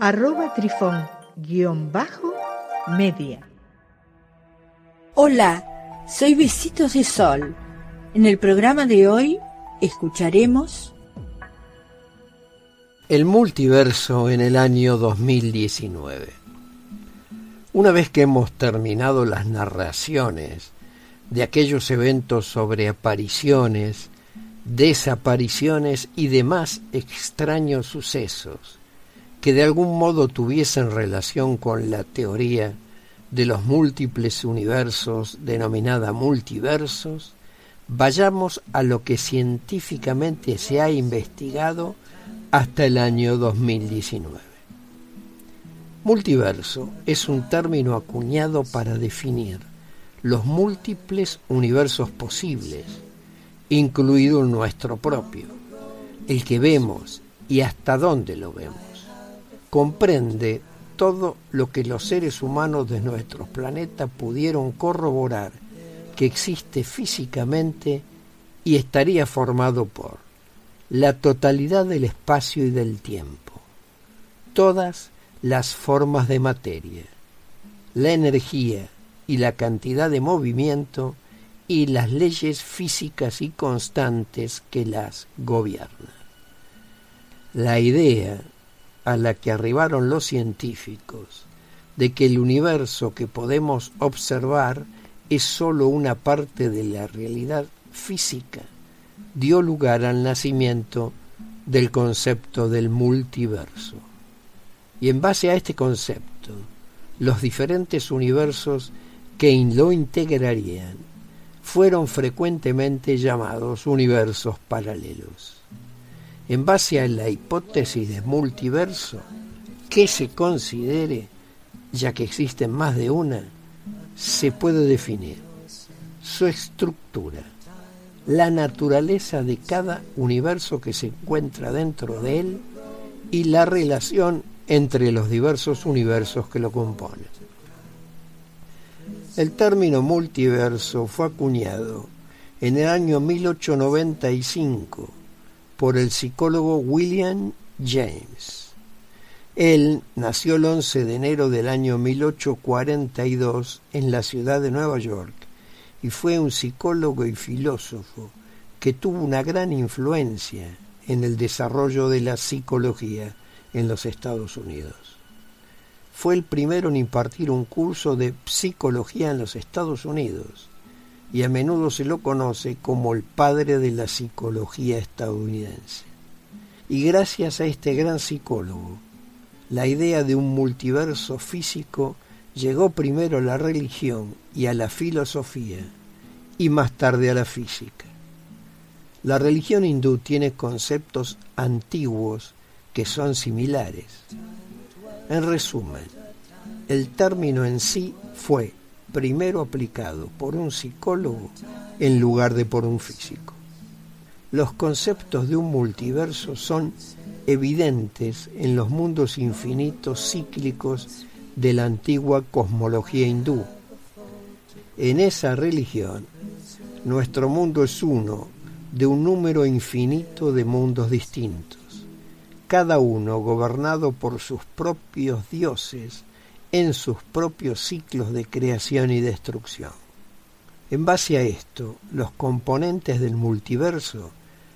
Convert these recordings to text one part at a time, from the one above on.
arroba trifón guion bajo media. Hola, soy Besitos de Sol. En el programa de hoy escucharemos El multiverso en el año 2019. Una vez que hemos terminado las narraciones de aquellos eventos sobre apariciones, desapariciones y demás extraños sucesos que de algún modo tuviesen relación con la teoría de los múltiples universos denominada multiversos, vayamos a lo que científicamente se ha investigado hasta el año 2019. Multiverso es un término acuñado para definir los múltiples universos posibles, incluido nuestro propio, el que vemos y hasta dónde lo vemos comprende todo lo que los seres humanos de nuestro planeta pudieron corroborar que existe físicamente y estaría formado por la totalidad del espacio y del tiempo, todas las formas de materia, la energía y la cantidad de movimiento y las leyes físicas y constantes que las gobiernan. La idea a la que arribaron los científicos de que el universo que podemos observar es sólo una parte de la realidad física, dio lugar al nacimiento del concepto del multiverso. Y en base a este concepto, los diferentes universos que lo integrarían fueron frecuentemente llamados universos paralelos en base a la hipótesis de multiverso que se considere, ya que existen más de una, se puede definir su estructura, la naturaleza de cada universo que se encuentra dentro de él y la relación entre los diversos universos que lo componen. El término multiverso fue acuñado en el año 1895 por el psicólogo William James. Él nació el 11 de enero del año 1842 en la ciudad de Nueva York y fue un psicólogo y filósofo que tuvo una gran influencia en el desarrollo de la psicología en los Estados Unidos. Fue el primero en impartir un curso de psicología en los Estados Unidos y a menudo se lo conoce como el padre de la psicología estadounidense. Y gracias a este gran psicólogo, la idea de un multiverso físico llegó primero a la religión y a la filosofía y más tarde a la física. La religión hindú tiene conceptos antiguos que son similares. En resumen, el término en sí fue primero aplicado por un psicólogo en lugar de por un físico. Los conceptos de un multiverso son evidentes en los mundos infinitos cíclicos de la antigua cosmología hindú. En esa religión, nuestro mundo es uno de un número infinito de mundos distintos, cada uno gobernado por sus propios dioses en sus propios ciclos de creación y destrucción. En base a esto, los componentes del multiverso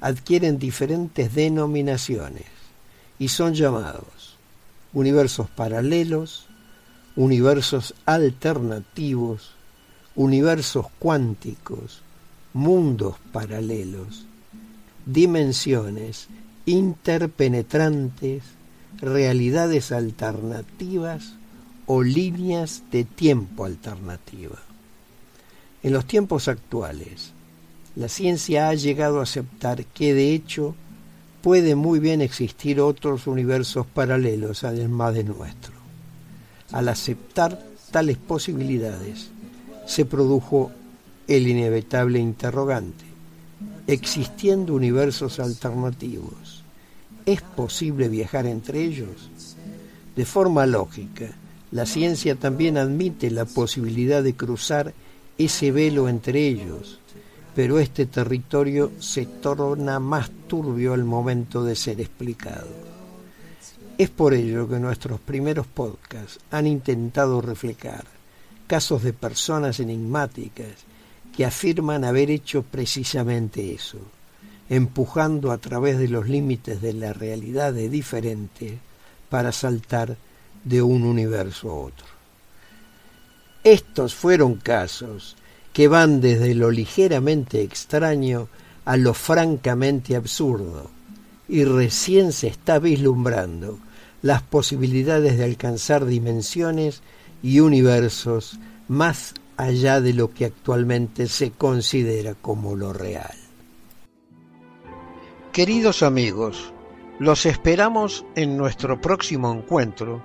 adquieren diferentes denominaciones y son llamados universos paralelos, universos alternativos, universos cuánticos, mundos paralelos, dimensiones interpenetrantes, realidades alternativas o líneas de tiempo alternativa. En los tiempos actuales, la ciencia ha llegado a aceptar que de hecho puede muy bien existir otros universos paralelos además de nuestro. Al aceptar tales posibilidades, se produjo el inevitable interrogante. Existiendo universos alternativos, ¿es posible viajar entre ellos? De forma lógica, la ciencia también admite la posibilidad de cruzar ese velo entre ellos, pero este territorio se torna más turbio al momento de ser explicado. Es por ello que nuestros primeros podcasts han intentado reflejar casos de personas enigmáticas que afirman haber hecho precisamente eso, empujando a través de los límites de la realidad de diferente para saltar de un universo a otro. Estos fueron casos que van desde lo ligeramente extraño a lo francamente absurdo, y recién se está vislumbrando las posibilidades de alcanzar dimensiones y universos más allá de lo que actualmente se considera como lo real. Queridos amigos, los esperamos en nuestro próximo encuentro